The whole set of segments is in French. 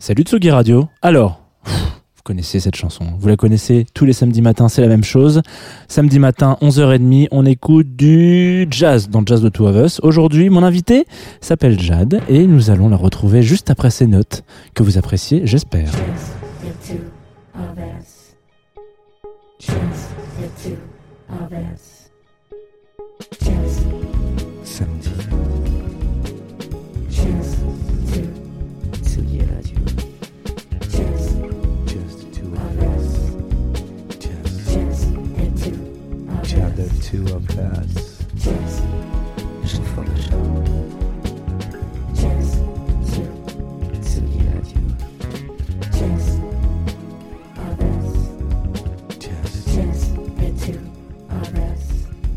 Salut Tsugi Radio. Alors, vous connaissez cette chanson. Vous la connaissez tous les samedis matins, c'est la même chose. Samedi matin, 11h30, on écoute du jazz dans Jazz de Two of Us. Aujourd'hui, mon invité s'appelle Jade et nous allons la retrouver juste après ces notes que vous appréciez, j'espère. Two of us. Just, the.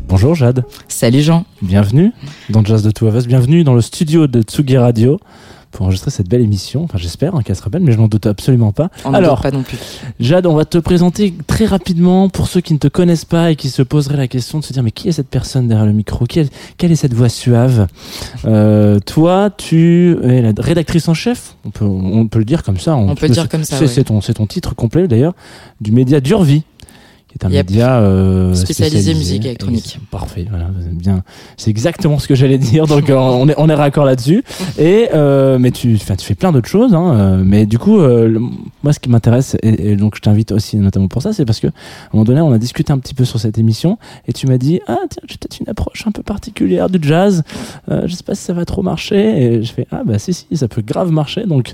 Bonjour Jade, Salut Jean. bienvenue dans Jazz de Two of Us, bienvenue dans le studio de Tsugi Radio pour enregistrer cette belle émission. Enfin, j'espère hein, qu'elle sera belle, mais je n'en doute absolument pas. On Alors, doute pas non plus. Jade, on va te présenter très rapidement pour ceux qui ne te connaissent pas et qui se poseraient la question de se dire mais qui est cette personne derrière le micro? Qui est- Quelle est cette voix suave? Euh, Toi, tu es la rédactrice en chef, on peut, on peut le dire comme ça. On peut c'est- dire comme ça, C'est ouais. ton, c'est ton titre complet d'ailleurs, du média Durvi qui est un Yep. média euh, Spécialisé musique électronique. Parfait, voilà, bien. C'est exactement ce que j'allais dire, donc euh, on est on est raccord là-dessus. Et euh, mais tu, tu fais plein d'autres choses, hein, euh, mais du coup, euh, le- moi, ce qui m'intéresse et, et donc je t'invite aussi notamment pour ça, c'est parce que à un moment donné, on a discuté un petit peu sur cette émission et tu m'as dit ah tiens, j'ai peut-être une approche un peu particulière du jazz. Je sais pas si ça va trop marcher. Et je fais ah bah si si, ça peut grave marcher. Donc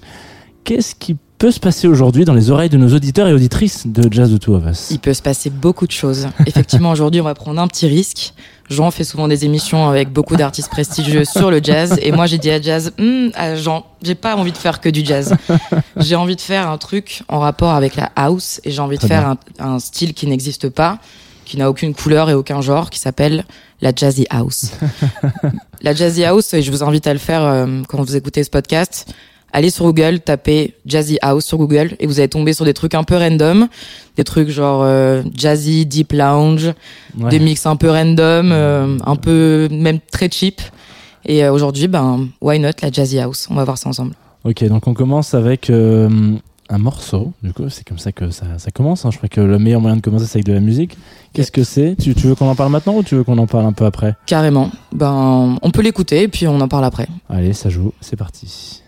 qu'est-ce qui peut se passer aujourd'hui dans les oreilles de nos auditeurs et auditrices de Jazz de Two of Us Il peut se passer beaucoup de choses. Effectivement, aujourd'hui, on va prendre un petit risque. Jean fait souvent des émissions avec beaucoup d'artistes prestigieux sur le jazz. Et moi, j'ai dit à Jazz, Hum, à Jean, j'ai pas envie de faire que du jazz. J'ai envie de faire un truc en rapport avec la house. Et j'ai envie de Très faire un, un style qui n'existe pas, qui n'a aucune couleur et aucun genre, qui s'appelle la jazzy house. la jazzy house, et je vous invite à le faire euh, quand vous écoutez ce podcast. Allez sur Google, tapez Jazzy House sur Google et vous allez tomber sur des trucs un peu random, des trucs genre euh, jazzy, deep lounge, Ouais. des mix un peu random, euh, un peu même très cheap. Et euh, aujourd'hui, ben why not la Jazzy House? On va voir ça ensemble. Ok, donc on commence avec un morceau. Du coup, c'est comme ça que ça, ça commence. hein. Je crois que le meilleur moyen de commencer, c'est avec de la musique. Qu'est-ce que c'est? Tu, tu veux qu'on en parle maintenant ou tu veux qu'on en parle un peu après? Carrément. Ben on peut l'écouter et puis on en parle après. Allez, ça joue, c'est parti.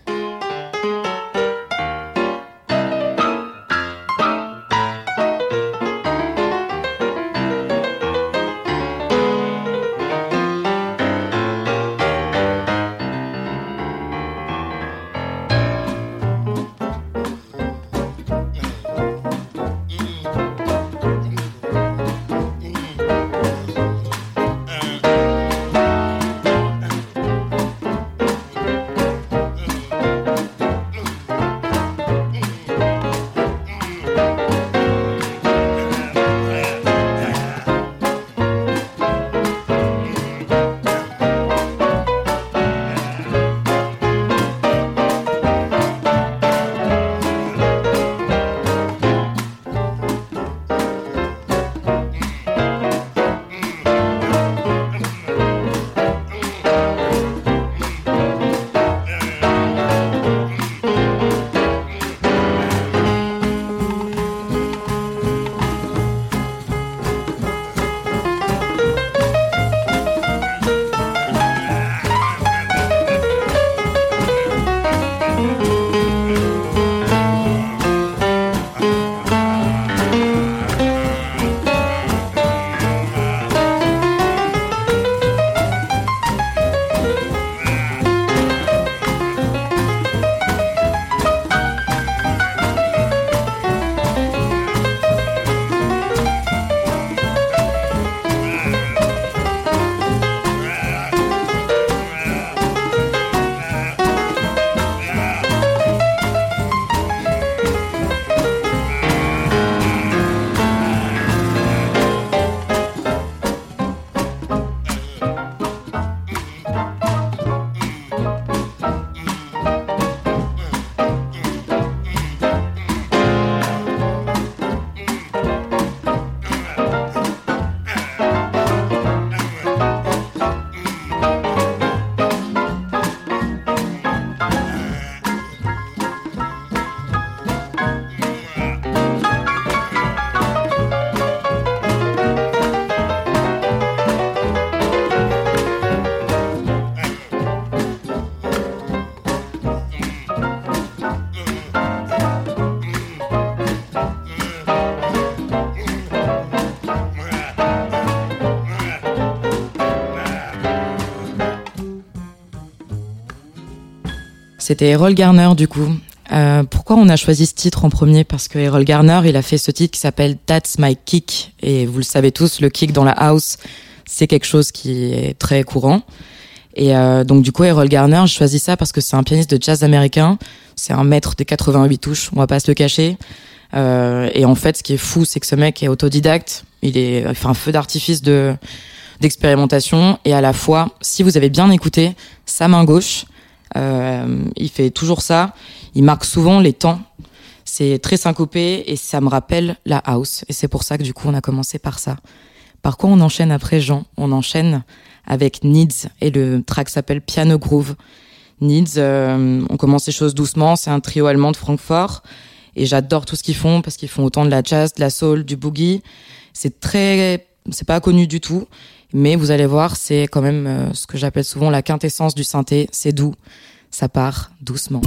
C'était Errol Garner du coup. Euh, pourquoi on a choisi ce titre en premier? Parce que Errol Garner, il a fait ce titre qui s'appelle That's My Kick. Et vous le savez tous, le kick dans la house, c'est quelque chose qui est très courant. Et euh, donc du coup, Errol Garner, je choisis ça parce que c'est un pianiste de jazz américain. C'est un maître des 88 touches, on va pas se le cacher. Euh, et en fait, ce qui est fou, c'est que ce mec est autodidacte. Il est, fait un feu d'artifice de d'expérimentation et à la fois, si vous avez bien écouté, sa main gauche, il fait toujours ça. Il marque souvent les temps. C'est très syncopé et ça me rappelle la house. Et c'est pour ça que du coup, on a commencé par ça. Par quoi on enchaîne après Jean? On enchaîne avec Needs et le track s'appelle Piano Groove. Needs, euh, on commence les choses doucement. C'est un trio allemand de Francfort et j'adore tout ce qu'ils font parce qu'ils font autant de la jazz, de la soul, du boogie. C'est très, c'est pas connu du tout, mais vous allez voir, c'est quand même euh, ce que j'appelle souvent la quintessence du synthé. C'est doux, ça part doucement.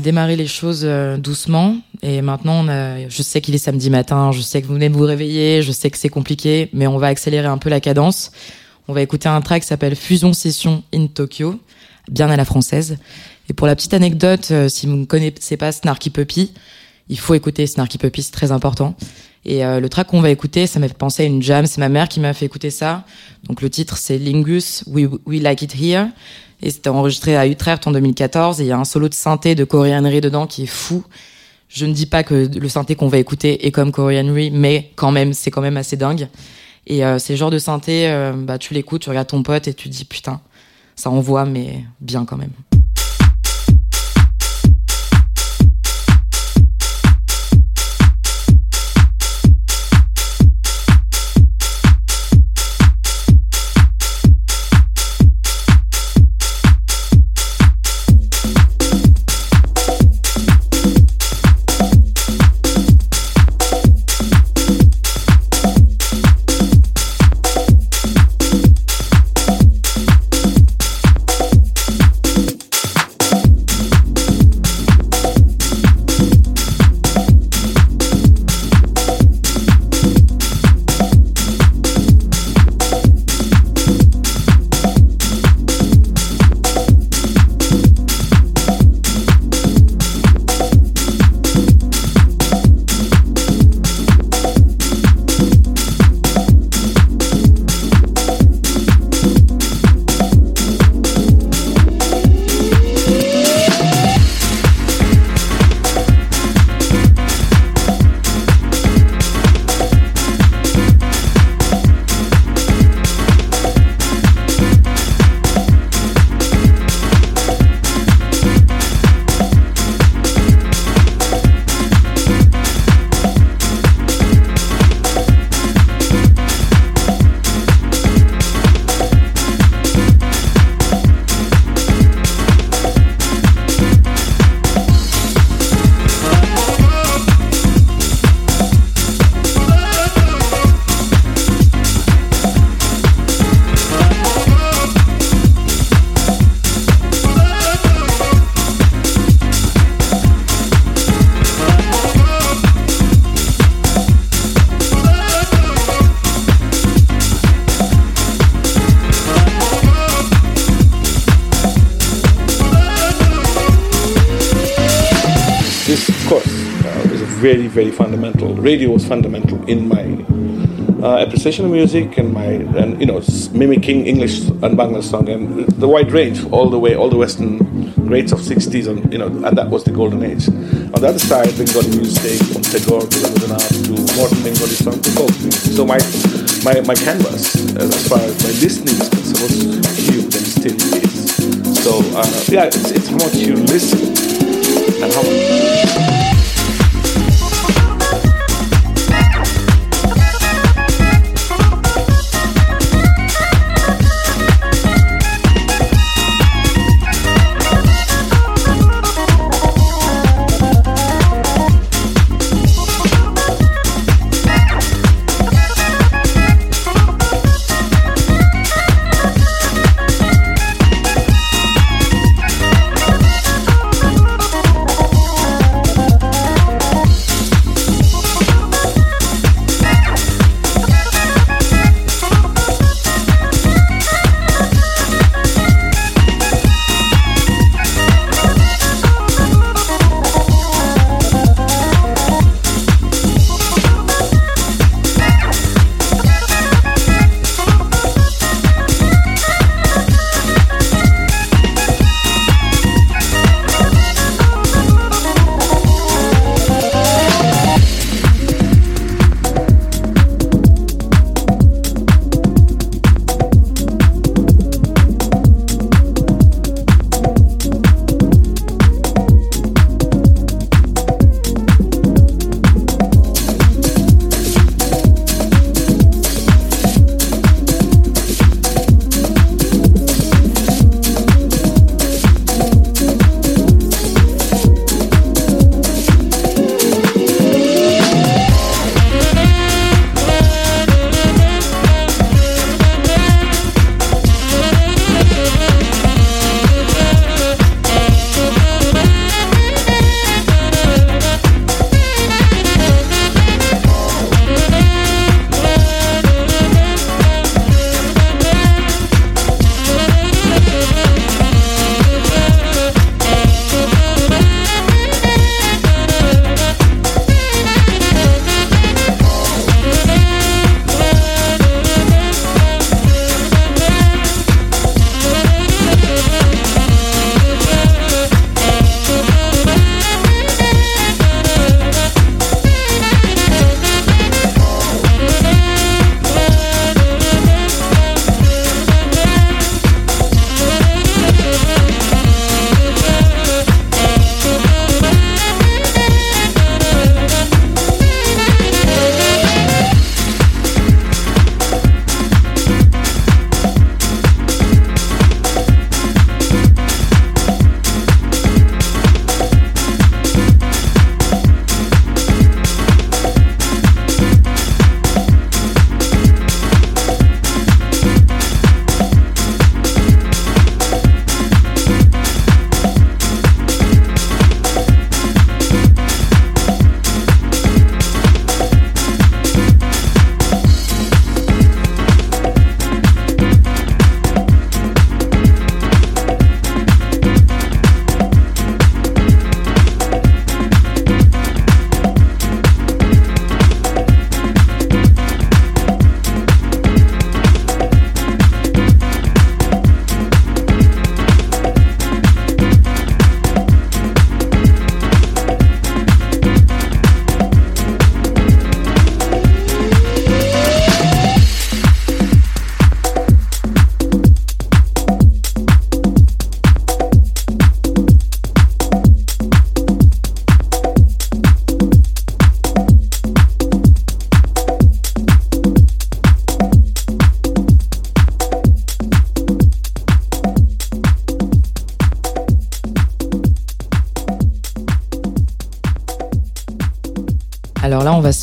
A démarré les choses euh, doucement et maintenant je sais qu'il est samedi matin, je sais que vous venez de vous réveiller, je sais que c'est compliqué, mais on va accélérer un peu la cadence. On va écouter un track qui s'appelle Fusion Session in Tokyo, bien à la française. Et pour la petite anecdote, euh, si vous ne connaissez pas Snarky Puppy, il faut écouter Snarky Puppy, c'est très important. Et euh, le track qu'on va écouter, ça m'a fait penser à une jam. C'est ma mère qui m'a fait écouter ça. Donc le titre, c'est Lingus, We, We Like It Here. Et c'était enregistré à Utrecht en 2014. Et il y a un solo de synthé de Ray dedans qui est fou. Je ne dis pas que le synthé qu'on va écouter est comme Ray, mais quand même, c'est quand même assez dingue. Et euh, c'est le genre de synthé, euh, bah, tu l'écoutes, tu regardes ton pote et tu dis putain, ça envoie, mais bien quand même. Very, fundamental. Radio was fundamental in my uh, appreciation of music and my, and you know, mimicking English and Bangla song and the wide range, all the way, all the Western greats of '60s, and you know, and that was the golden age. On the other side, Bengali music, from Tagore to Rabindranath to modern Bengali song to folk. So my, my, my canvas, as far as my listening is concerned, was huge and still is. So uh, yeah, it's, it's how you listen and how much.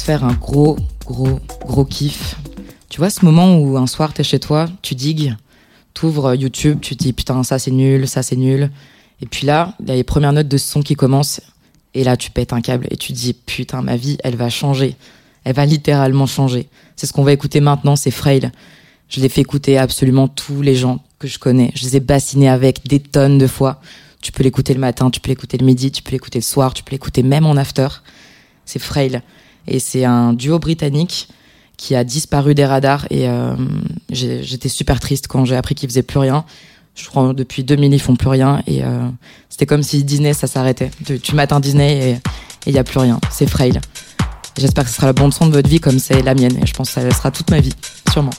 Faire un gros, gros, gros kiff. Tu vois ce moment où un soir, t'es chez toi, tu digues, t'ouvres YouTube, tu te dis putain, ça c'est nul, ça c'est nul. Et puis là, il y a les premières notes de ce son qui commencent. Et là, tu pètes un câble et tu dis putain, ma vie, elle va changer. Elle va littéralement changer. C'est ce qu'on va écouter maintenant, c'est Frail. Je l'ai fait écouter à absolument tous les gens que je connais. Je les ai bassinés avec des tonnes de fois. Tu peux l'écouter le matin, tu peux l'écouter le midi, tu peux l'écouter le soir, tu peux l'écouter même en after. C'est Frail. Et c'est un duo britannique qui a disparu des radars. Et euh, j'étais super triste quand j'ai appris qu'ils faisaient plus rien. Je crois depuis 2000, ils font plus rien. Et euh, c'était comme si Disney, ça s'arrêtait. Tu, tu mates un Disney et il n'y a plus rien. C'est Frail. J'espère que ce sera la bande son de votre vie comme c'est la mienne. Et je pense que ça sera toute ma vie, sûrement.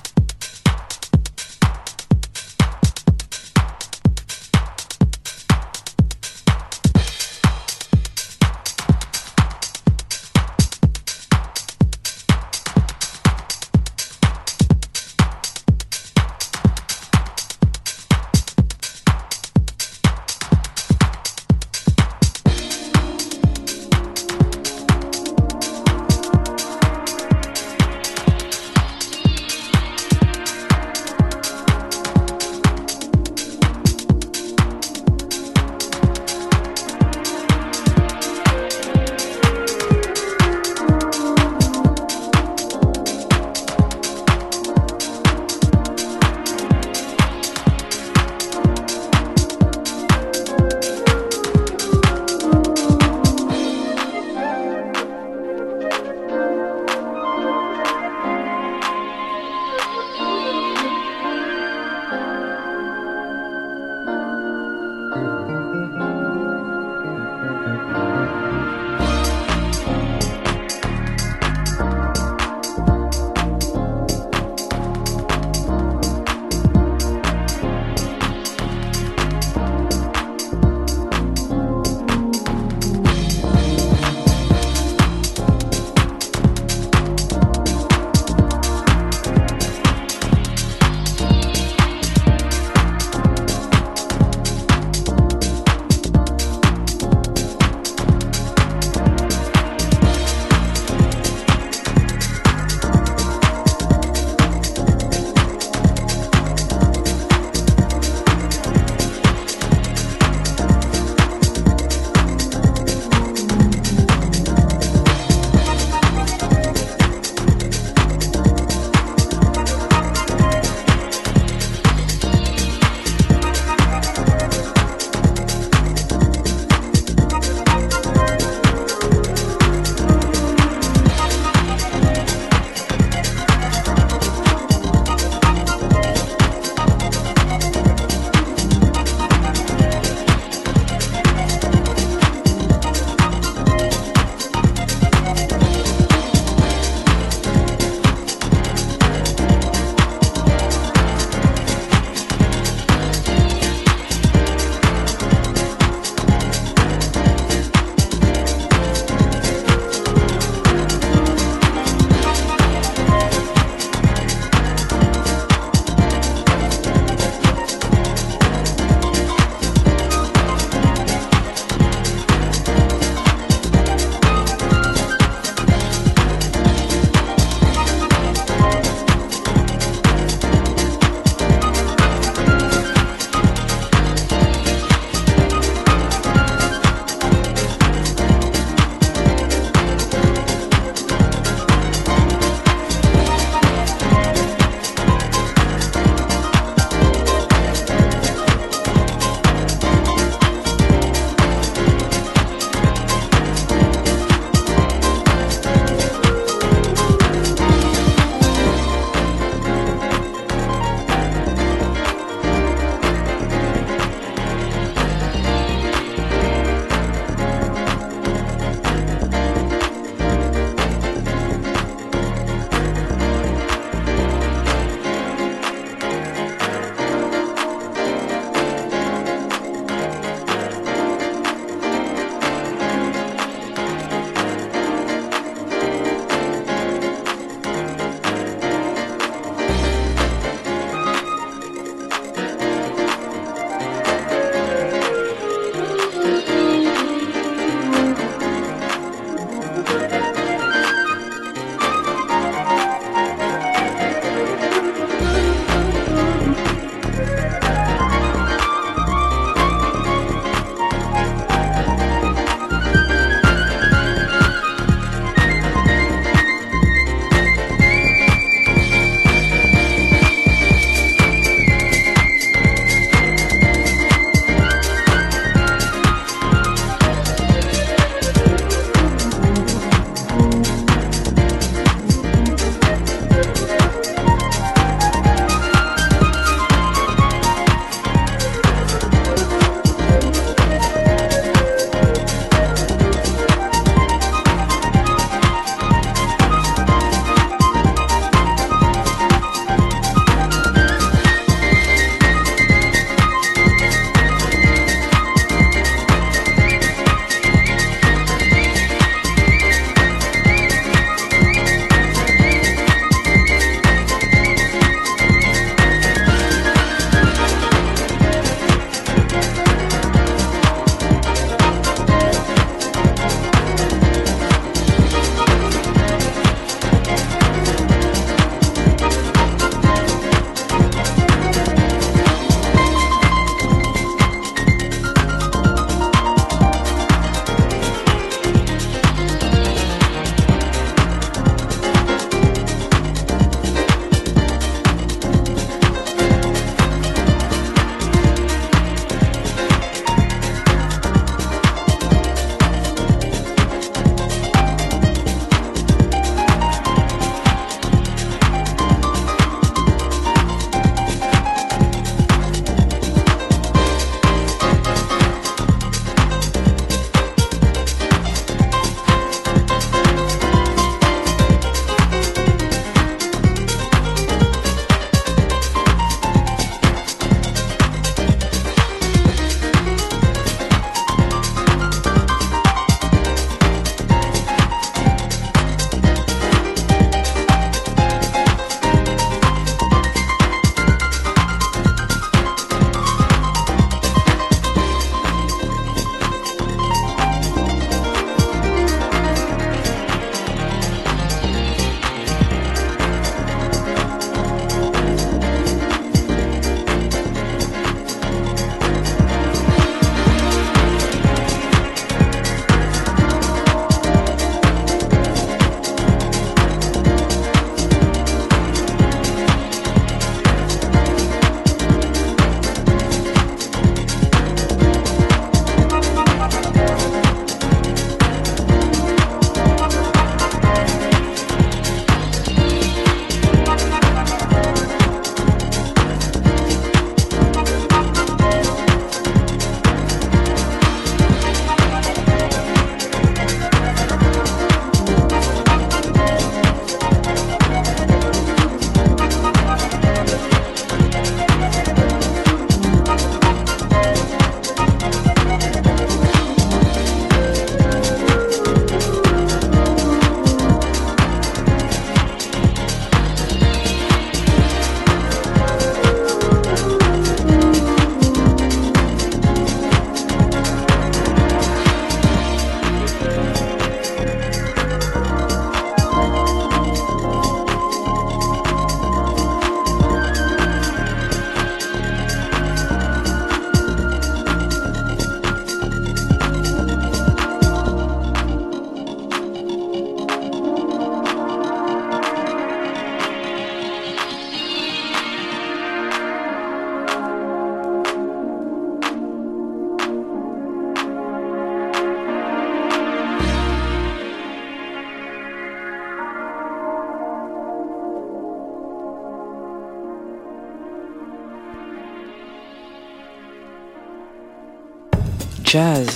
Jazz.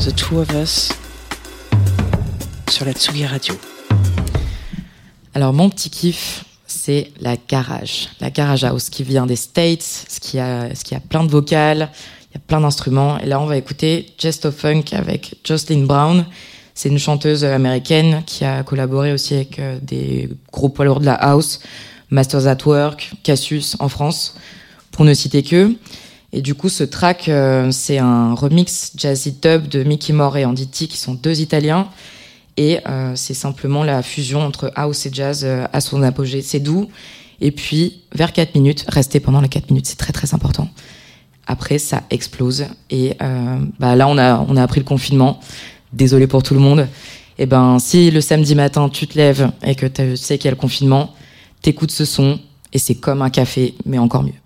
The Two of Us sur la Tsugi Radio. Alors mon petit kiff, c'est la garage, la garage house qui vient des States, ce qui a, ce qui a plein de vocales, il y a plein d'instruments. Et là, on va écouter Just of Funk avec Jocelyn Brown. C'est une chanteuse américaine qui a collaboré aussi avec euh, des gros poids lourds de la house, Masters at Work, Cassius en France, pour ne citer que. Et du coup, ce track, euh, c'est un remix jazzy dub de Mickey Moore et Andy T, qui sont deux Italiens. Et euh, c'est simplement la fusion entre house et jazz euh, à son apogée. C'est doux. Et puis, vers 4 minutes, restez pendant les 4 minutes, c'est très très important. Après, ça explose. Et euh, bah, là, on a, on a appris le confinement. Désolé pour tout le monde. Et ben, si le samedi matin, tu te lèves et que tu sais qu'il y a le confinement, t'écoutes ce son et c'est comme un café, mais encore mieux.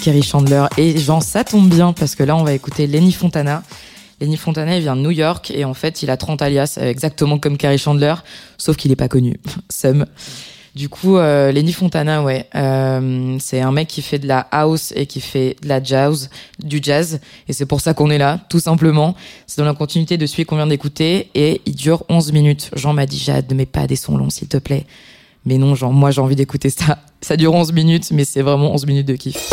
Kerry Chandler. Et genre, ça tombe bien parce que là, on va écouter Lenny Fontana. Lenny Fontana, il vient de New York et en fait, il a 30 alias, euh, exactement comme Kerry Chandler, sauf qu'il est pas connu. Sum. Du coup, euh, Lenny Fontana, ouais, euh, c'est un mec qui fait de la house et qui fait de la jazz, du jazz, et c'est pour ça qu'on est là, tout simplement. C'est dans la continuité de celui qu'on vient d'écouter, et il dure 11 minutes. Jean m'a dit, Jade, ne mets pas des sons longs, s'il te plaît. Mais non, genre, moi, j'ai envie d'écouter ça. Ça dure 11 minutes, mais c'est vraiment 11 minutes de kiff.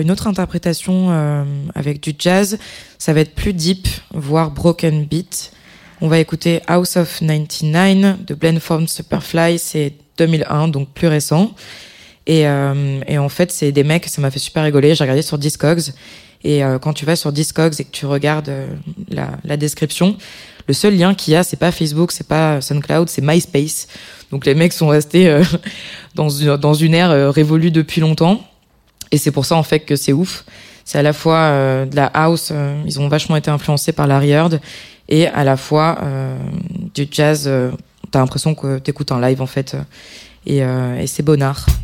Une autre interprétation euh, avec du jazz. Ça va être plus deep, voire broken beat. On va écouter House of 99 de Blendform Superfly. C'est 2001, donc plus récent. Et, euh, et en fait, c'est des mecs, ça m'a fait super rigoler. J'ai regardé sur Discogs. Et euh, quand tu vas sur Discogs et que tu regardes la, description, le seul lien qu'il y a, c'est pas Facebook, c'est pas SoundCloud, c'est MySpace. Donc les mecs sont restés dans, une, dans une ère révolue depuis longtemps. Et c'est pour ça en fait que c'est ouf. C'est à la fois euh, de la house, euh, ils ont vachement été influencés par Larry Heard, et à la fois euh, du jazz. T'as l'impression que t'écoutes un live en fait. et, et c'est bonnard. T'as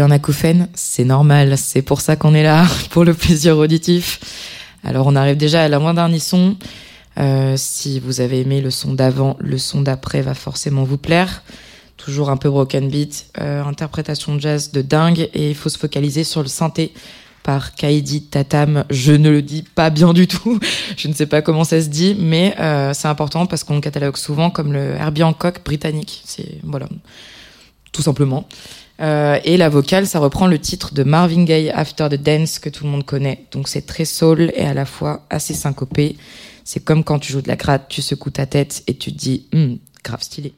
un acouphène C'est normal, c'est pour ça qu'on est là, pour le plaisir auditif. Alors on arrive déjà à la moins dernier son. Euh, si vous avez aimé le son d'avant, le son d'après va forcément vous plaire. Toujours un peu broken beat, euh, interprétation jazz de dingue et il faut se focaliser sur le synthé par Kaidi Tatam. Je ne le dis pas bien du tout, je ne sais pas comment ça se dit, mais euh, c'est important parce qu'on catalogue souvent comme le Herbie Hancock britannique. C'est voilà, tout simplement. Euh, et la vocale, ça reprend le titre de Marvin Gaye After the Dance que tout le monde connaît. Donc c'est très soul et à la fois assez syncopé. C'est comme quand tu joues de la gratte, tu secoues ta tête et tu te dis, Hum, grave stylé.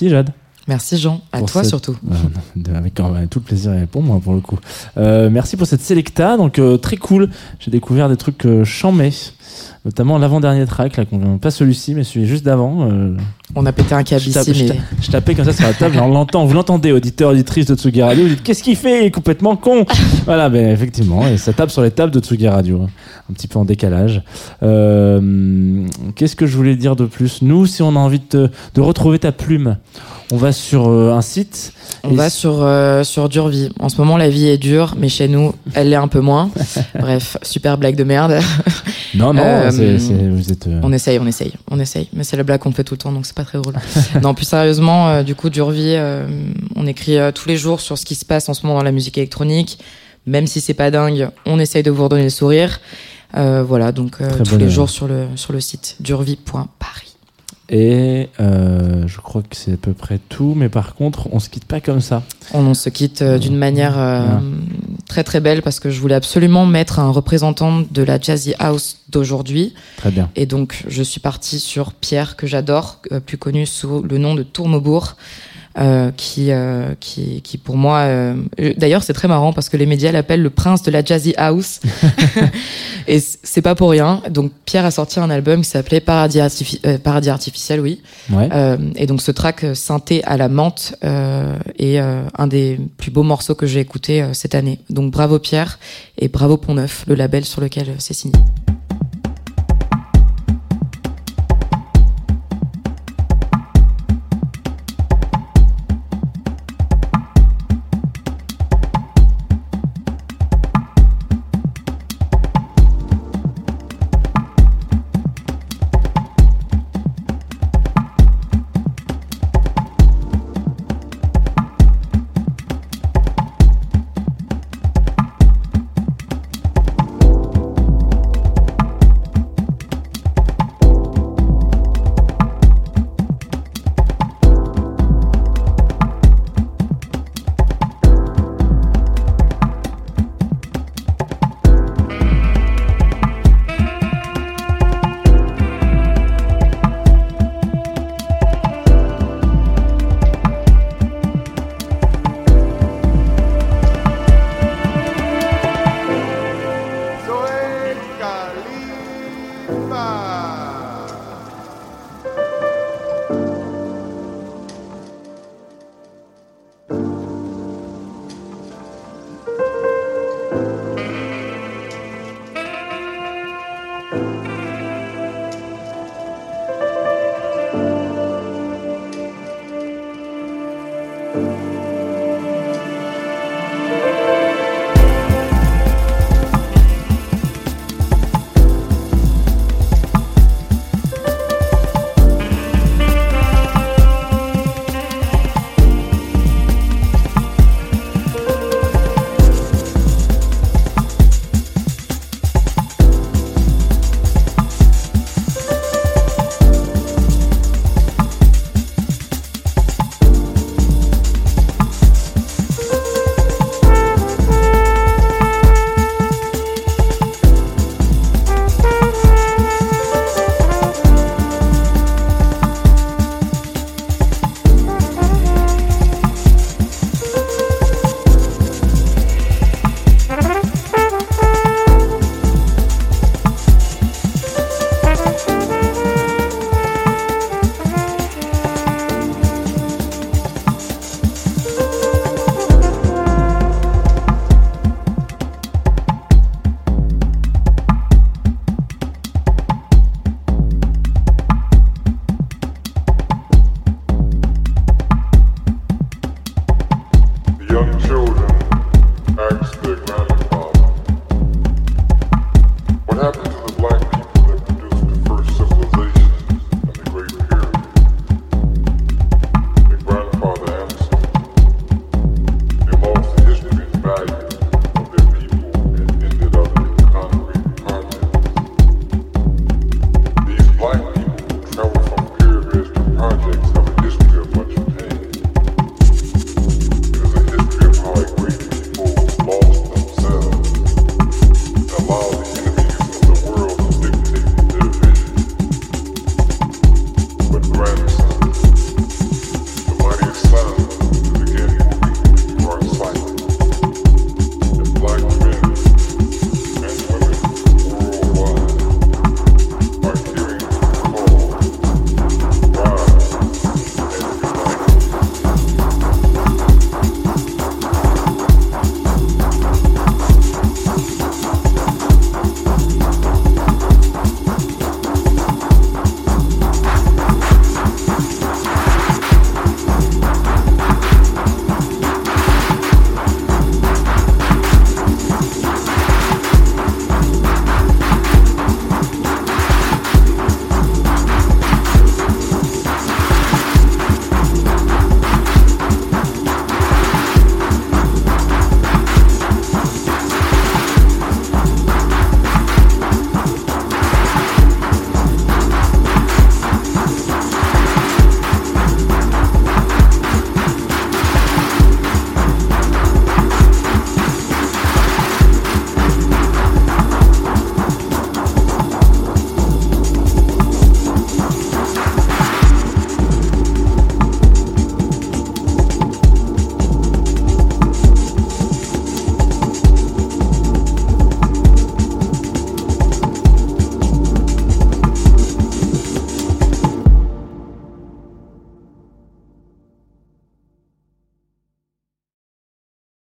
Merci Jade. Merci Jean, à toi cette- surtout. Euh, avec euh, tout le plaisir et pour moi pour le coup. Euh, merci pour cette sélecta, donc euh, très cool. J'ai découvert des trucs euh, chamés, notamment l'avant-dernier track, là, pas celui-ci, mais celui juste d'avant. On a pété un câble je, ici, mais je tapais comme ça sur la table, on l'entend, vous l'entendez, auditeur, auditrice de Tsugi Radio, vous dites qu'est-ce qu'il fait? Il est complètement con. voilà, ben effectivement, et ça tape sur les tables de Tsugi Radio, hein, un petit peu en décalage. Qu'est-ce que je voulais dire de plus? Nous, si on a envie de, te- de retrouver ta plume, on va sur euh, un site. on va sur, euh, sur Dure Vie. En ce moment, la vie est dure, mais chez nous, elle l'est un peu moins. Bref, super blague de merde. Non, non, Euh, c'est- c'est- vous êtes. euh, On essaye, on essaye, on essaye. Mais c'est la blague qu'on fait tout le temps, donc c'est pas très drôle. non, plus sérieusement, euh, du coup, Dure Vie, euh, on écrit tous les jours sur ce qui se passe en ce moment dans la musique électronique. Même si c'est pas dingue, on essaye de vous redonner le sourire. Euh, voilà, donc euh, tous les jours sur le, sur le site durevie.paris. Et euh, je crois que c'est à peu près tout, mais par contre, on se quitte pas comme ça. On, on se quitte euh, d'une manière euh, Voilà. très très belle parce que je voulais absolument mettre un représentant de la Jazzy House d'aujourd'hui. Très bien. Et donc, je suis partie sur Pierre, que j'adore, plus connu sous le nom de Tourmebourg, euh, qui, euh, qui, qui pour moi... euh, euh, D'ailleurs, c'est très marrant parce que les médias l'appellent le prince de la Jazzy House. Et c'est pas pour rien. Donc, Pierre a sorti un album qui s'appelait Paradis, Artifi- euh, Paradis Artificiel, oui. Ouais. Euh, et donc, ce track synthé à la menthe euh, est euh, un des plus beaux morceaux que j'ai écouté cette année. Donc, bravo Pierre et bravo Pont Neuf, le label sur lequel c'est signé. up.